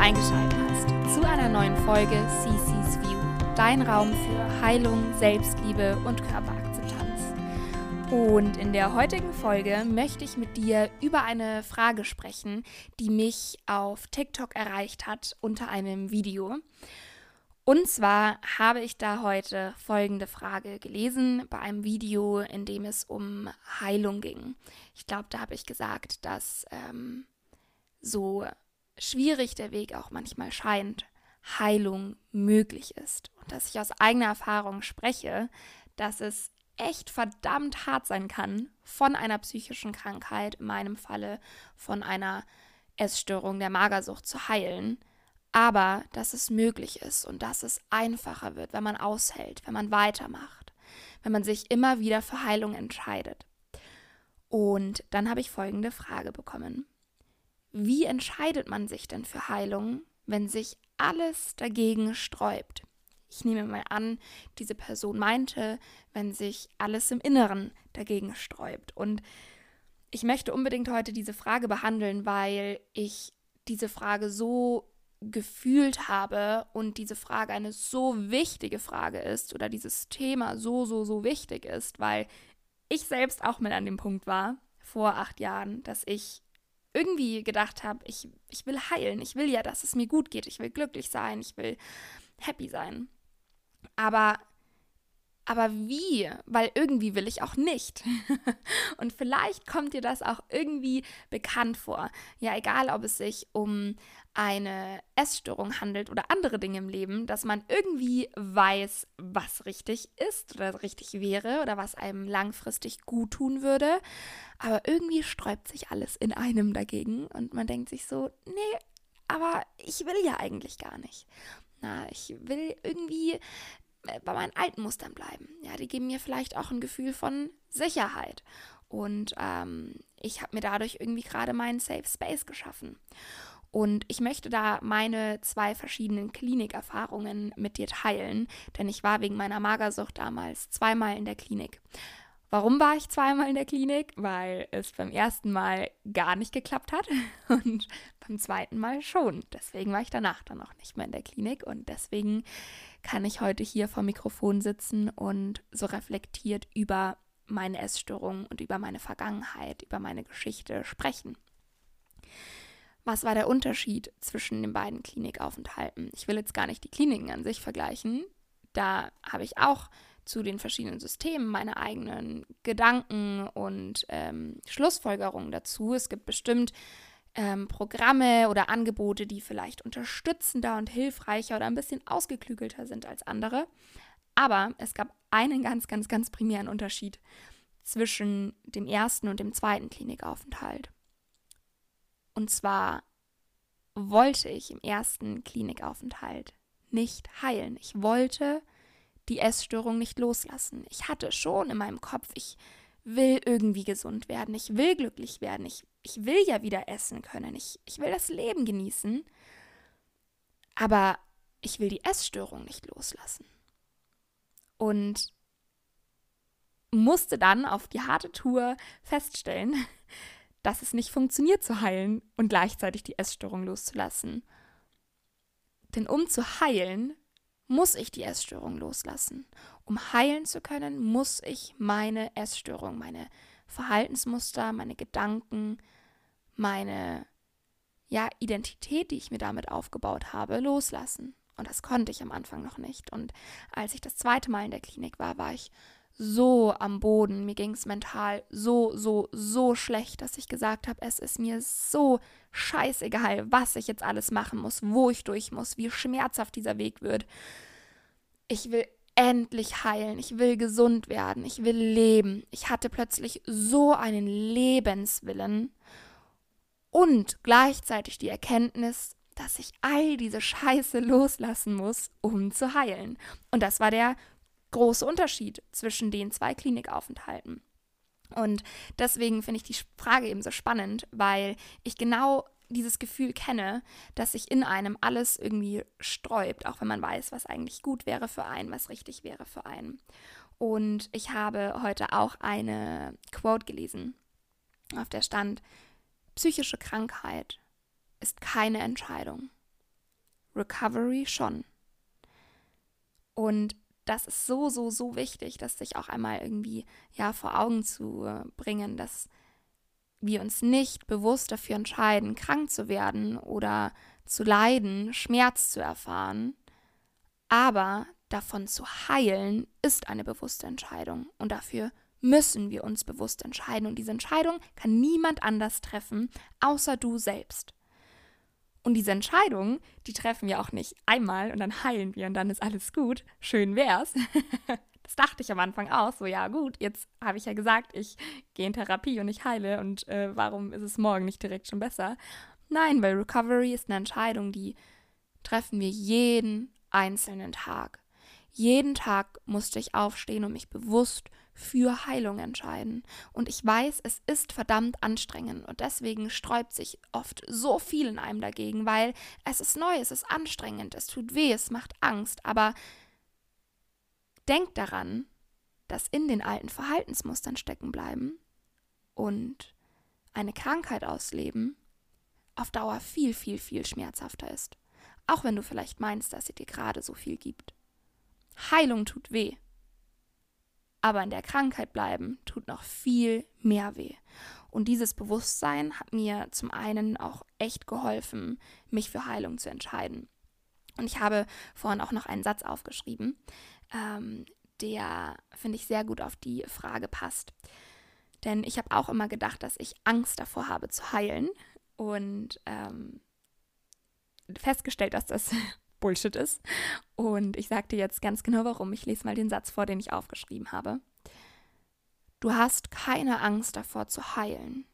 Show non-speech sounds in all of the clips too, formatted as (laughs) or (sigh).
eingeschaltet hast zu einer neuen Folge CC's View, dein Raum für Heilung, Selbstliebe und Körperakzeptanz. Und in der heutigen Folge möchte ich mit dir über eine Frage sprechen, die mich auf TikTok erreicht hat unter einem Video. Und zwar habe ich da heute folgende Frage gelesen bei einem Video, in dem es um Heilung ging. Ich glaube, da habe ich gesagt, dass ähm, so schwierig der Weg auch manchmal scheint, Heilung möglich ist. Und dass ich aus eigener Erfahrung spreche, dass es echt verdammt hart sein kann, von einer psychischen Krankheit, in meinem Falle von einer Essstörung der Magersucht zu heilen aber dass es möglich ist und dass es einfacher wird, wenn man aushält, wenn man weitermacht, wenn man sich immer wieder für Heilung entscheidet. Und dann habe ich folgende Frage bekommen. Wie entscheidet man sich denn für Heilung, wenn sich alles dagegen sträubt? Ich nehme mal an, diese Person meinte, wenn sich alles im Inneren dagegen sträubt. Und ich möchte unbedingt heute diese Frage behandeln, weil ich diese Frage so gefühlt habe und diese Frage eine so wichtige Frage ist oder dieses Thema so, so, so wichtig ist, weil ich selbst auch mit an dem Punkt war, vor acht Jahren, dass ich irgendwie gedacht habe, ich, ich will heilen, ich will ja, dass es mir gut geht, ich will glücklich sein, ich will happy sein. Aber aber wie? Weil irgendwie will ich auch nicht. (laughs) und vielleicht kommt dir das auch irgendwie bekannt vor. Ja, egal, ob es sich um eine Essstörung handelt oder andere Dinge im Leben, dass man irgendwie weiß, was richtig ist oder richtig wäre oder was einem langfristig gut tun würde. Aber irgendwie sträubt sich alles in einem dagegen und man denkt sich so, nee, aber ich will ja eigentlich gar nicht. Na, ich will irgendwie bei meinen alten Mustern bleiben. Ja, die geben mir vielleicht auch ein Gefühl von Sicherheit. Und ähm, ich habe mir dadurch irgendwie gerade meinen Safe Space geschaffen. Und ich möchte da meine zwei verschiedenen Klinikerfahrungen mit dir teilen, denn ich war wegen meiner Magersucht damals zweimal in der Klinik. Warum war ich zweimal in der Klinik? Weil es beim ersten Mal gar nicht geklappt hat (laughs) und beim zweiten Mal schon. Deswegen war ich danach dann auch nicht mehr in der Klinik und deswegen kann ich heute hier vor Mikrofon sitzen und so reflektiert über meine Essstörung und über meine Vergangenheit, über meine Geschichte sprechen. Was war der Unterschied zwischen den beiden Klinikaufenthalten? Ich will jetzt gar nicht die Kliniken an sich vergleichen. Da habe ich auch zu den verschiedenen Systemen meine eigenen Gedanken und ähm, Schlussfolgerungen dazu. Es gibt bestimmt ähm, Programme oder Angebote, die vielleicht unterstützender und hilfreicher oder ein bisschen ausgeklügelter sind als andere. Aber es gab einen ganz, ganz, ganz primären Unterschied zwischen dem ersten und dem zweiten Klinikaufenthalt. Und zwar wollte ich im ersten Klinikaufenthalt nicht heilen. Ich wollte die Essstörung nicht loslassen. Ich hatte schon in meinem Kopf, ich will irgendwie gesund werden, ich will glücklich werden, ich, ich will ja wieder essen können, ich, ich will das Leben genießen, aber ich will die Essstörung nicht loslassen. Und musste dann auf die harte Tour feststellen, (laughs) dass es nicht funktioniert zu heilen und gleichzeitig die Essstörung loszulassen. Denn um zu heilen, muss ich die Essstörung loslassen. Um heilen zu können, muss ich meine Essstörung, meine Verhaltensmuster, meine Gedanken, meine ja, Identität, die ich mir damit aufgebaut habe, loslassen. Und das konnte ich am Anfang noch nicht. Und als ich das zweite Mal in der Klinik war, war ich so am Boden. Mir ging es mental so, so, so schlecht, dass ich gesagt habe, es ist mir so scheißegal, was ich jetzt alles machen muss, wo ich durch muss, wie schmerzhaft dieser Weg wird. Ich will endlich heilen, ich will gesund werden, ich will leben. Ich hatte plötzlich so einen Lebenswillen und gleichzeitig die Erkenntnis, dass ich all diese Scheiße loslassen muss, um zu heilen. Und das war der große Unterschied zwischen den zwei Klinikaufenthalten. Und deswegen finde ich die Frage eben so spannend, weil ich genau dieses Gefühl kenne, dass sich in einem alles irgendwie sträubt, auch wenn man weiß, was eigentlich gut wäre für einen, was richtig wäre für einen. Und ich habe heute auch eine Quote gelesen, auf der stand, psychische Krankheit ist keine Entscheidung. Recovery schon. Und das ist so, so, so wichtig, das sich auch einmal irgendwie ja vor Augen zu bringen, dass wir uns nicht bewusst dafür entscheiden, krank zu werden oder zu leiden, Schmerz zu erfahren, aber davon zu heilen ist eine bewusste Entscheidung und dafür müssen wir uns bewusst entscheiden und diese Entscheidung kann niemand anders treffen, außer du selbst. Und diese Entscheidung, die treffen wir auch nicht einmal und dann heilen wir und dann ist alles gut. Schön wär's. (laughs) das dachte ich am Anfang auch. So, ja, gut, jetzt habe ich ja gesagt, ich gehe in Therapie und ich heile und äh, warum ist es morgen nicht direkt schon besser? Nein, weil Recovery ist eine Entscheidung, die treffen wir jeden einzelnen Tag. Jeden Tag musste ich aufstehen und mich bewusst für Heilung entscheiden. Und ich weiß, es ist verdammt anstrengend und deswegen sträubt sich oft so viel in einem dagegen, weil es ist neu, es ist anstrengend, es tut weh, es macht Angst. Aber denk daran, dass in den alten Verhaltensmustern stecken bleiben und eine Krankheit ausleben auf Dauer viel, viel, viel schmerzhafter ist. Auch wenn du vielleicht meinst, dass sie dir gerade so viel gibt. Heilung tut weh. Aber in der Krankheit bleiben tut noch viel mehr weh. Und dieses Bewusstsein hat mir zum einen auch echt geholfen, mich für Heilung zu entscheiden. Und ich habe vorhin auch noch einen Satz aufgeschrieben, ähm, der, finde ich, sehr gut auf die Frage passt. Denn ich habe auch immer gedacht, dass ich Angst davor habe zu heilen. Und ähm, festgestellt, dass das Bullshit ist. Und ich sage dir jetzt ganz genau warum. Ich lese mal den Satz vor, den ich aufgeschrieben habe. Du hast keine Angst davor zu heilen.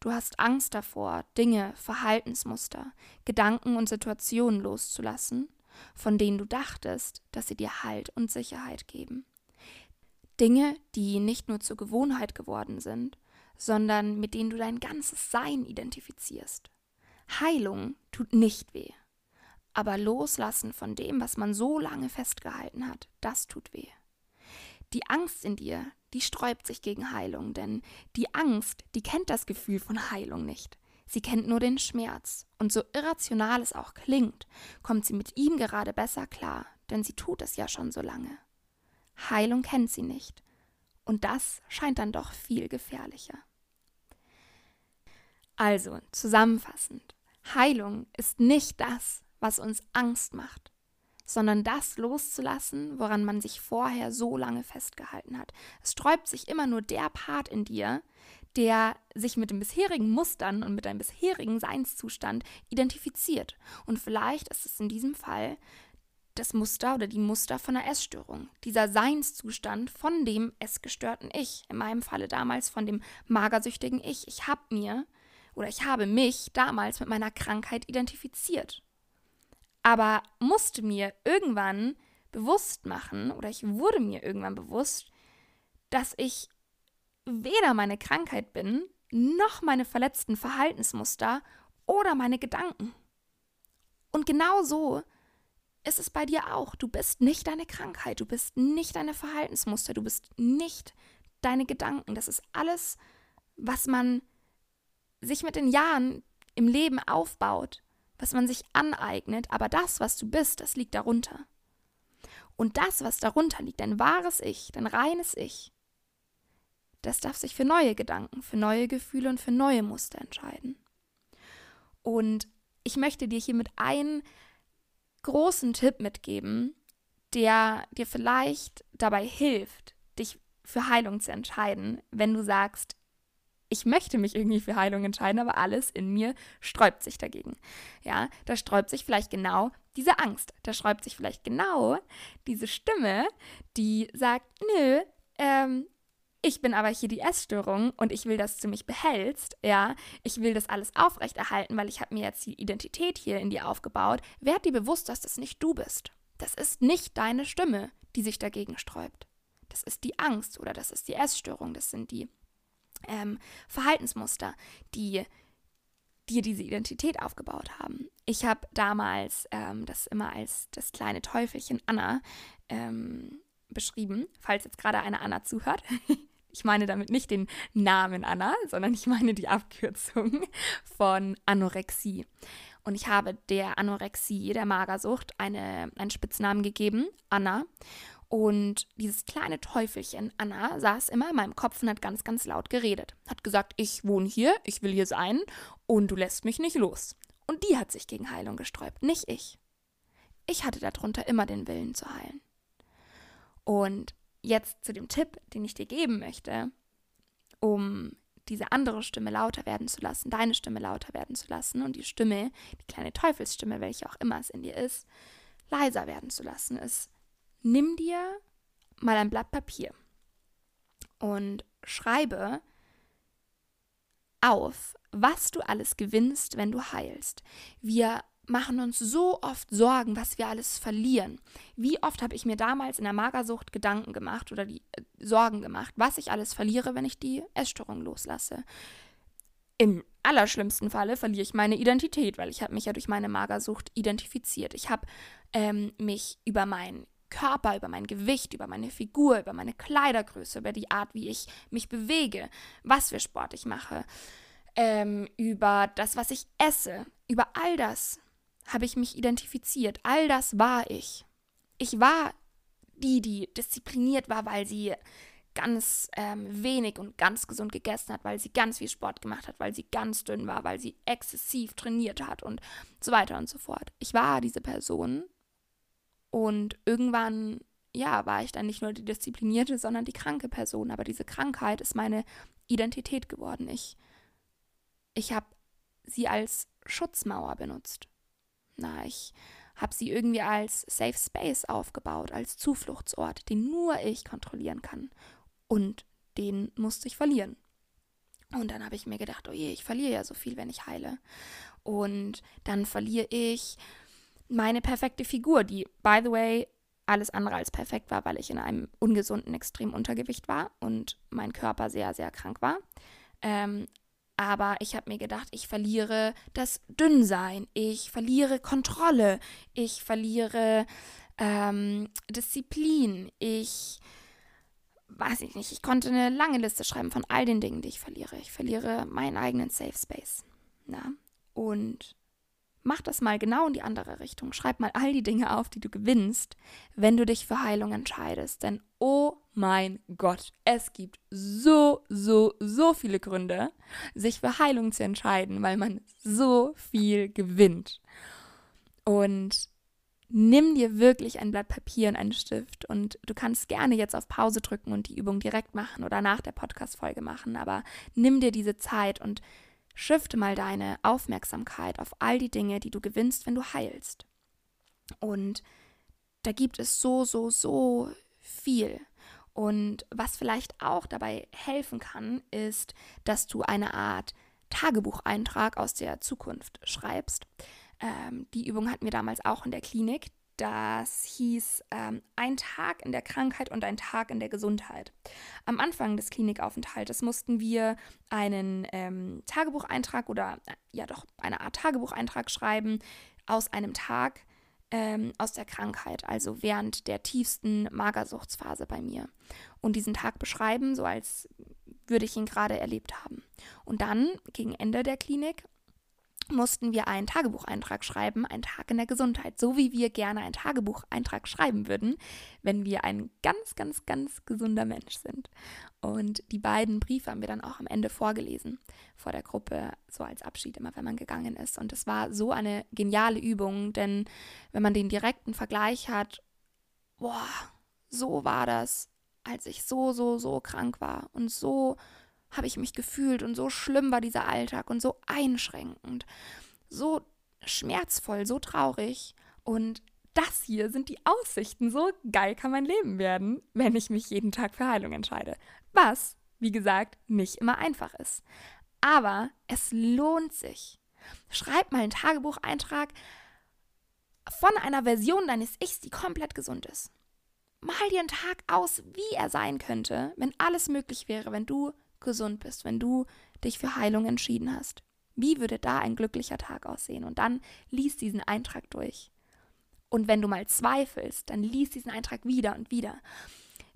Du hast Angst davor, Dinge, Verhaltensmuster, Gedanken und Situationen loszulassen, von denen du dachtest, dass sie dir Halt und Sicherheit geben. Dinge, die nicht nur zur Gewohnheit geworden sind, sondern mit denen du dein ganzes Sein identifizierst. Heilung tut nicht weh. Aber loslassen von dem, was man so lange festgehalten hat, das tut weh. Die Angst in dir, die sträubt sich gegen Heilung, denn die Angst, die kennt das Gefühl von Heilung nicht. Sie kennt nur den Schmerz. Und so irrational es auch klingt, kommt sie mit ihm gerade besser klar, denn sie tut es ja schon so lange. Heilung kennt sie nicht. Und das scheint dann doch viel gefährlicher. Also, zusammenfassend, Heilung ist nicht das, was uns Angst macht, sondern das loszulassen, woran man sich vorher so lange festgehalten hat. Es sträubt sich immer nur der Part in dir, der sich mit den bisherigen Mustern und mit deinem bisherigen Seinszustand identifiziert. Und vielleicht ist es in diesem Fall das Muster oder die Muster von einer Essstörung. Dieser Seinszustand von dem essgestörten Ich. In meinem Falle damals von dem magersüchtigen Ich. Ich habe mir oder ich habe mich damals mit meiner Krankheit identifiziert aber musste mir irgendwann bewusst machen oder ich wurde mir irgendwann bewusst, dass ich weder meine Krankheit bin, noch meine verletzten Verhaltensmuster oder meine Gedanken. Und genau so ist es bei dir auch. Du bist nicht deine Krankheit, du bist nicht deine Verhaltensmuster, du bist nicht deine Gedanken. Das ist alles, was man sich mit den Jahren im Leben aufbaut was man sich aneignet, aber das, was du bist, das liegt darunter. Und das, was darunter liegt, dein wahres Ich, dein reines Ich, das darf sich für neue Gedanken, für neue Gefühle und für neue Muster entscheiden. Und ich möchte dir hiermit einen großen Tipp mitgeben, der dir vielleicht dabei hilft, dich für Heilung zu entscheiden, wenn du sagst, ich möchte mich irgendwie für Heilung entscheiden, aber alles in mir sträubt sich dagegen. Ja, da sträubt sich vielleicht genau diese Angst. Da sträubt sich vielleicht genau diese Stimme, die sagt, nö, ähm, ich bin aber hier die Essstörung und ich will, dass du mich behältst, ja, ich will das alles aufrechterhalten, weil ich habe mir jetzt die Identität hier in dir aufgebaut. Werd dir bewusst, dass das nicht du bist. Das ist nicht deine Stimme, die sich dagegen sträubt. Das ist die Angst oder das ist die Essstörung, das sind die ähm, Verhaltensmuster, die dir diese Identität aufgebaut haben. Ich habe damals ähm, das immer als das kleine Teufelchen Anna ähm, beschrieben, falls jetzt gerade eine Anna zuhört. (laughs) Ich meine damit nicht den Namen Anna, sondern ich meine die Abkürzung (laughs) von Anorexie. Und ich habe der Anorexie, der Magersucht, eine, einen Spitznamen gegeben, Anna. Und dieses kleine Teufelchen, Anna, saß immer in meinem Kopf und hat ganz, ganz laut geredet. Hat gesagt, ich wohne hier, ich will hier sein und du lässt mich nicht los. Und die hat sich gegen Heilung gesträubt, nicht ich. Ich hatte darunter immer den Willen zu heilen. Und jetzt zu dem Tipp, den ich dir geben möchte, um diese andere Stimme lauter werden zu lassen, deine Stimme lauter werden zu lassen und die Stimme, die kleine Teufelsstimme, welche auch immer es in dir ist, leiser werden zu lassen, ist, nimm dir mal ein Blatt Papier und schreibe auf, was du alles gewinnst, wenn du heilst. Wir machen uns so oft Sorgen, was wir alles verlieren. Wie oft habe ich mir damals in der Magersucht Gedanken gemacht oder die äh, Sorgen gemacht, was ich alles verliere, wenn ich die Essstörung loslasse. Im allerschlimmsten Falle verliere ich meine Identität, weil ich habe mich ja durch meine Magersucht identifiziert. Ich habe ähm, mich über meinen Körper, über mein Gewicht, über meine Figur, über meine Kleidergröße, über die Art, wie ich mich bewege, was für Sport ich mache, ähm, über das, was ich esse, über all das habe ich mich identifiziert. All das war ich. Ich war die, die diszipliniert war, weil sie ganz ähm, wenig und ganz gesund gegessen hat, weil sie ganz viel Sport gemacht hat, weil sie ganz dünn war, weil sie exzessiv trainiert hat und so weiter und so fort. Ich war diese Person und irgendwann, ja, war ich dann nicht nur die disziplinierte, sondern die kranke Person. Aber diese Krankheit ist meine Identität geworden. Ich, ich habe sie als Schutzmauer benutzt. Na, ich habe sie irgendwie als Safe Space aufgebaut, als Zufluchtsort, den nur ich kontrollieren kann. Und den musste ich verlieren. Und dann habe ich mir gedacht, oh je, ich verliere ja so viel, wenn ich heile. Und dann verliere ich meine perfekte Figur, die, by the way, alles andere als perfekt war, weil ich in einem ungesunden extrem Untergewicht war und mein Körper sehr, sehr krank war. Ähm, aber ich habe mir gedacht, ich verliere das Dünnsein, ich verliere Kontrolle, ich verliere ähm, Disziplin, ich weiß ich nicht, ich konnte eine lange Liste schreiben von all den Dingen, die ich verliere. Ich verliere meinen eigenen Safe Space. Na? Und Mach das mal genau in die andere Richtung. Schreib mal all die Dinge auf, die du gewinnst, wenn du dich für Heilung entscheidest. Denn oh mein Gott, es gibt so, so, so viele Gründe, sich für Heilung zu entscheiden, weil man so viel gewinnt. Und nimm dir wirklich ein Blatt Papier und einen Stift und du kannst gerne jetzt auf Pause drücken und die Übung direkt machen oder nach der Podcast-Folge machen, aber nimm dir diese Zeit und Shifte mal deine Aufmerksamkeit auf all die Dinge, die du gewinnst, wenn du heilst. Und da gibt es so, so, so viel. Und was vielleicht auch dabei helfen kann, ist, dass du eine Art Tagebucheintrag aus der Zukunft schreibst. Ähm, die Übung hatten wir damals auch in der Klinik. Das hieß ähm, ein Tag in der Krankheit und ein Tag in der Gesundheit. Am Anfang des Klinikaufenthaltes mussten wir einen ähm, Tagebucheintrag oder äh, ja doch eine Art Tagebucheintrag schreiben aus einem Tag ähm, aus der Krankheit, also während der tiefsten Magersuchtsphase bei mir. Und diesen Tag beschreiben, so als würde ich ihn gerade erlebt haben. Und dann gegen Ende der Klinik mussten wir einen Tagebucheintrag schreiben, ein Tag in der Gesundheit, so wie wir gerne einen Tagebucheintrag schreiben würden, wenn wir ein ganz, ganz, ganz gesunder Mensch sind. Und die beiden Briefe haben wir dann auch am Ende vorgelesen vor der Gruppe, so als Abschied immer, wenn man gegangen ist. Und es war so eine geniale Übung, denn wenn man den direkten Vergleich hat, boah, so war das, als ich so, so, so krank war und so habe ich mich gefühlt und so schlimm war dieser Alltag und so einschränkend, so schmerzvoll, so traurig und das hier sind die Aussichten. So geil kann mein Leben werden, wenn ich mich jeden Tag für Heilung entscheide. Was, wie gesagt, nicht immer einfach ist. Aber es lohnt sich. Schreib mal einen Tagebucheintrag von einer Version deines Ichs, die komplett gesund ist. Mal dir einen Tag aus, wie er sein könnte, wenn alles möglich wäre, wenn du gesund bist, wenn du dich für Heilung entschieden hast. Wie würde da ein glücklicher Tag aussehen? Und dann lies diesen Eintrag durch. Und wenn du mal zweifelst, dann lies diesen Eintrag wieder und wieder.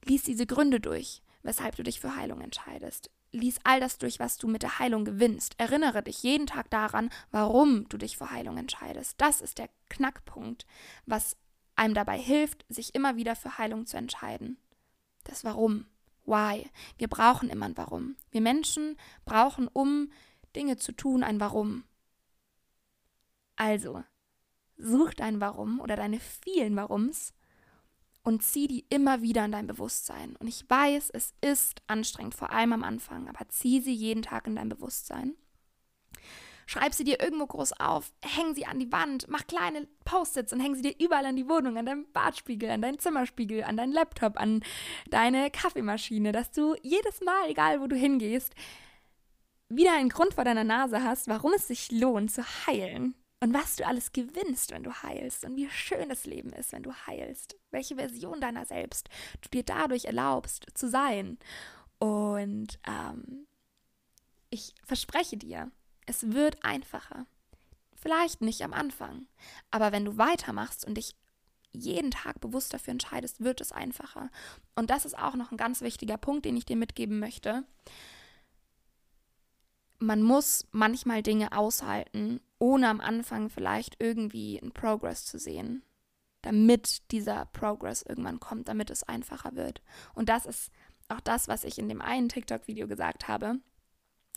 Lies diese Gründe durch, weshalb du dich für Heilung entscheidest. lies all das durch, was du mit der Heilung gewinnst. Erinnere dich jeden Tag daran, warum du dich für Heilung entscheidest. Das ist der Knackpunkt, was einem dabei hilft, sich immer wieder für Heilung zu entscheiden. Das Warum. Why. Wir brauchen immer ein Warum. Wir Menschen brauchen, um Dinge zu tun, ein Warum. Also, such dein Warum oder deine vielen Warums und zieh die immer wieder in dein Bewusstsein. Und ich weiß, es ist anstrengend, vor allem am Anfang, aber zieh sie jeden Tag in dein Bewusstsein. Schreib sie dir irgendwo groß auf, häng sie an die Wand, mach kleine Post-its und häng sie dir überall an die Wohnung, an deinen Badspiegel, an deinen Zimmerspiegel, an deinen Laptop, an deine Kaffeemaschine, dass du jedes Mal, egal wo du hingehst, wieder einen Grund vor deiner Nase hast, warum es sich lohnt zu heilen. Und was du alles gewinnst, wenn du heilst und wie schön das Leben ist, wenn du heilst. Welche Version deiner selbst du dir dadurch erlaubst zu sein. Und ähm, ich verspreche dir, es wird einfacher. Vielleicht nicht am Anfang, aber wenn du weitermachst und dich jeden Tag bewusst dafür entscheidest, wird es einfacher. Und das ist auch noch ein ganz wichtiger Punkt, den ich dir mitgeben möchte. Man muss manchmal Dinge aushalten, ohne am Anfang vielleicht irgendwie einen Progress zu sehen, damit dieser Progress irgendwann kommt, damit es einfacher wird. Und das ist auch das, was ich in dem einen TikTok-Video gesagt habe.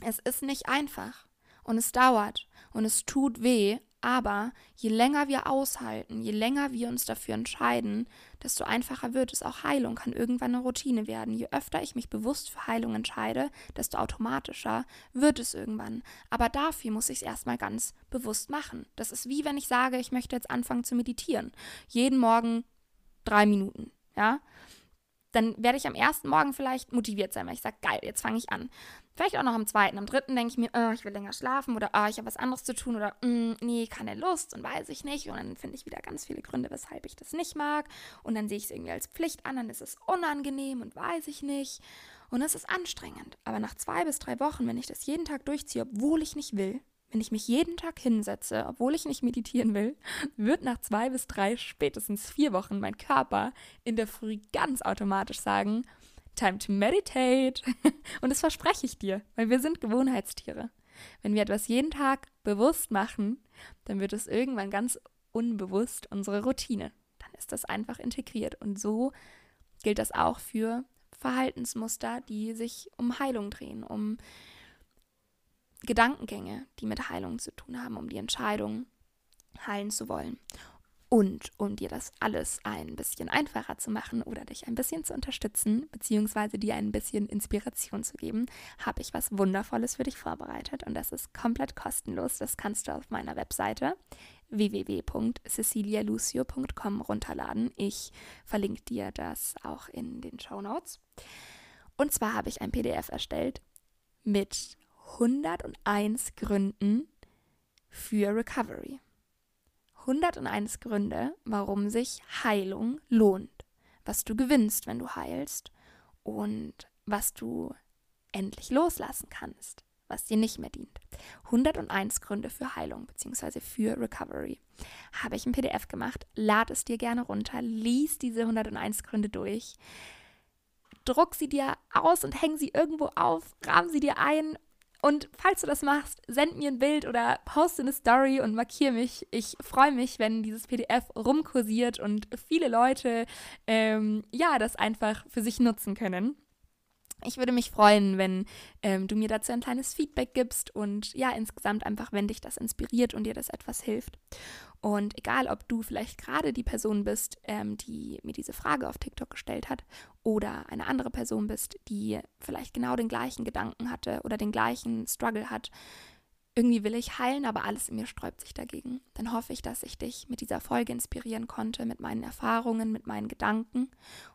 Es ist nicht einfach und es dauert und es tut weh, aber je länger wir aushalten, je länger wir uns dafür entscheiden, desto einfacher wird es. Auch Heilung kann irgendwann eine Routine werden. Je öfter ich mich bewusst für Heilung entscheide, desto automatischer wird es irgendwann. Aber dafür muss ich es erstmal ganz bewusst machen. Das ist wie wenn ich sage, ich möchte jetzt anfangen zu meditieren. Jeden Morgen drei Minuten. Ja, dann werde ich am ersten Morgen vielleicht motiviert sein, weil ich sage, geil, jetzt fange ich an. Vielleicht auch noch am zweiten, am dritten denke ich mir, oh, ich will länger schlafen oder oh, ich habe was anderes zu tun oder mm, nee, keine Lust und weiß ich nicht. Und dann finde ich wieder ganz viele Gründe, weshalb ich das nicht mag. Und dann sehe ich es irgendwie als Pflicht an, dann ist es unangenehm und weiß ich nicht. Und es ist anstrengend. Aber nach zwei bis drei Wochen, wenn ich das jeden Tag durchziehe, obwohl ich nicht will, wenn ich mich jeden Tag hinsetze, obwohl ich nicht meditieren will, wird nach zwei bis drei, spätestens vier Wochen mein Körper in der Früh ganz automatisch sagen, Time to meditate. (laughs) Und das verspreche ich dir, weil wir sind Gewohnheitstiere. Wenn wir etwas jeden Tag bewusst machen, dann wird es irgendwann ganz unbewusst unsere Routine. Dann ist das einfach integriert. Und so gilt das auch für Verhaltensmuster, die sich um Heilung drehen, um Gedankengänge, die mit Heilung zu tun haben, um die Entscheidung heilen zu wollen. Und um dir das alles ein bisschen einfacher zu machen oder dich ein bisschen zu unterstützen, beziehungsweise dir ein bisschen Inspiration zu geben, habe ich was Wundervolles für dich vorbereitet und das ist komplett kostenlos. Das kannst du auf meiner Webseite www.cecilialucio.com runterladen. Ich verlinke dir das auch in den Show Notes. Und zwar habe ich ein PDF erstellt mit 101 Gründen für Recovery. 101 Gründe, warum sich Heilung lohnt, was du gewinnst, wenn du heilst und was du endlich loslassen kannst, was dir nicht mehr dient. 101 Gründe für Heilung bzw. für Recovery. Habe ich ein PDF gemacht, lad es dir gerne runter, lies diese 101 Gründe durch, druck sie dir aus und häng sie irgendwo auf, rahm sie dir ein und falls du das machst, send mir ein Bild oder poste eine Story und markiere mich. Ich freue mich, wenn dieses PDF rumkursiert und viele Leute ähm, ja das einfach für sich nutzen können. Ich würde mich freuen, wenn ähm, du mir dazu ein kleines Feedback gibst und ja, insgesamt einfach, wenn dich das inspiriert und dir das etwas hilft. Und egal, ob du vielleicht gerade die Person bist, ähm, die mir diese Frage auf TikTok gestellt hat, oder eine andere Person bist, die vielleicht genau den gleichen Gedanken hatte oder den gleichen Struggle hat, irgendwie will ich heilen, aber alles in mir sträubt sich dagegen. Dann hoffe ich, dass ich dich mit dieser Folge inspirieren konnte, mit meinen Erfahrungen, mit meinen Gedanken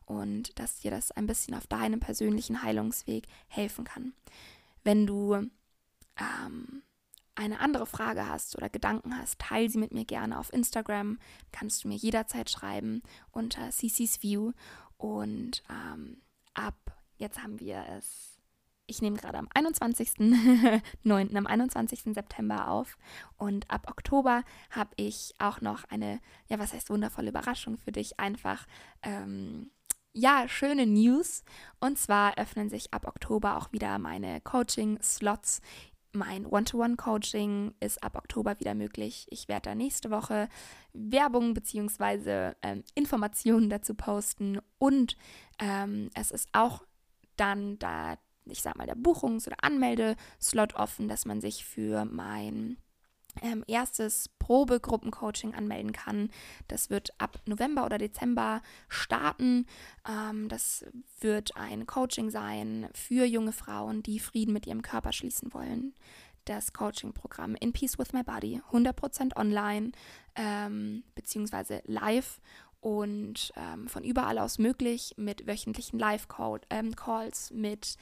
und dass dir das ein bisschen auf deinem persönlichen Heilungsweg helfen kann. Wenn du ähm, eine andere Frage hast oder Gedanken hast, teile sie mit mir gerne auf Instagram. Kannst du mir jederzeit schreiben unter CC's View. Und ähm, ab, jetzt haben wir es ich nehme gerade am 21.09., am 21. September auf und ab Oktober habe ich auch noch eine, ja, was heißt wundervolle Überraschung für dich, einfach, ähm, ja, schöne News. Und zwar öffnen sich ab Oktober auch wieder meine Coaching-Slots. Mein One-to-One-Coaching ist ab Oktober wieder möglich. Ich werde da nächste Woche Werbung bzw. Ähm, Informationen dazu posten. Und ähm, es ist auch dann da, ich sag mal, der Buchungs- oder Anmeldeslot offen, dass man sich für mein ähm, erstes Probegruppencoaching anmelden kann. Das wird ab November oder Dezember starten. Ähm, das wird ein Coaching sein für junge Frauen, die Frieden mit ihrem Körper schließen wollen. Das Coaching-Programm In Peace with My Body, 100% online ähm, beziehungsweise live und ähm, von überall aus möglich mit wöchentlichen Live-Calls, ähm, mit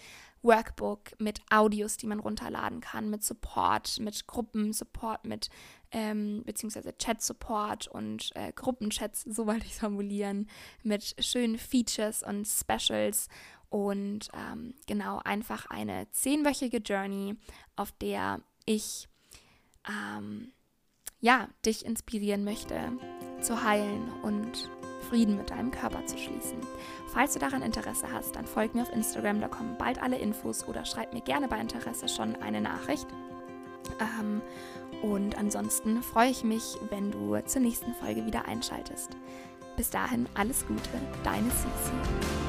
Workbook, mit Audios, die man runterladen kann, mit Support, mit Gruppensupport, mit ähm, beziehungsweise Chat-Support und äh, Gruppenchats, so wollte ich es formulieren, mit schönen Features und Specials und ähm, genau einfach eine zehnwöchige Journey, auf der ich ähm, ja, dich inspirieren möchte, zu heilen und Frieden mit deinem Körper zu schließen. Falls du daran Interesse hast, dann folg mir auf Instagram, da kommen bald alle Infos oder schreib mir gerne bei Interesse schon eine Nachricht. Ähm, und ansonsten freue ich mich, wenn du zur nächsten Folge wieder einschaltest. Bis dahin alles Gute, deine Cici.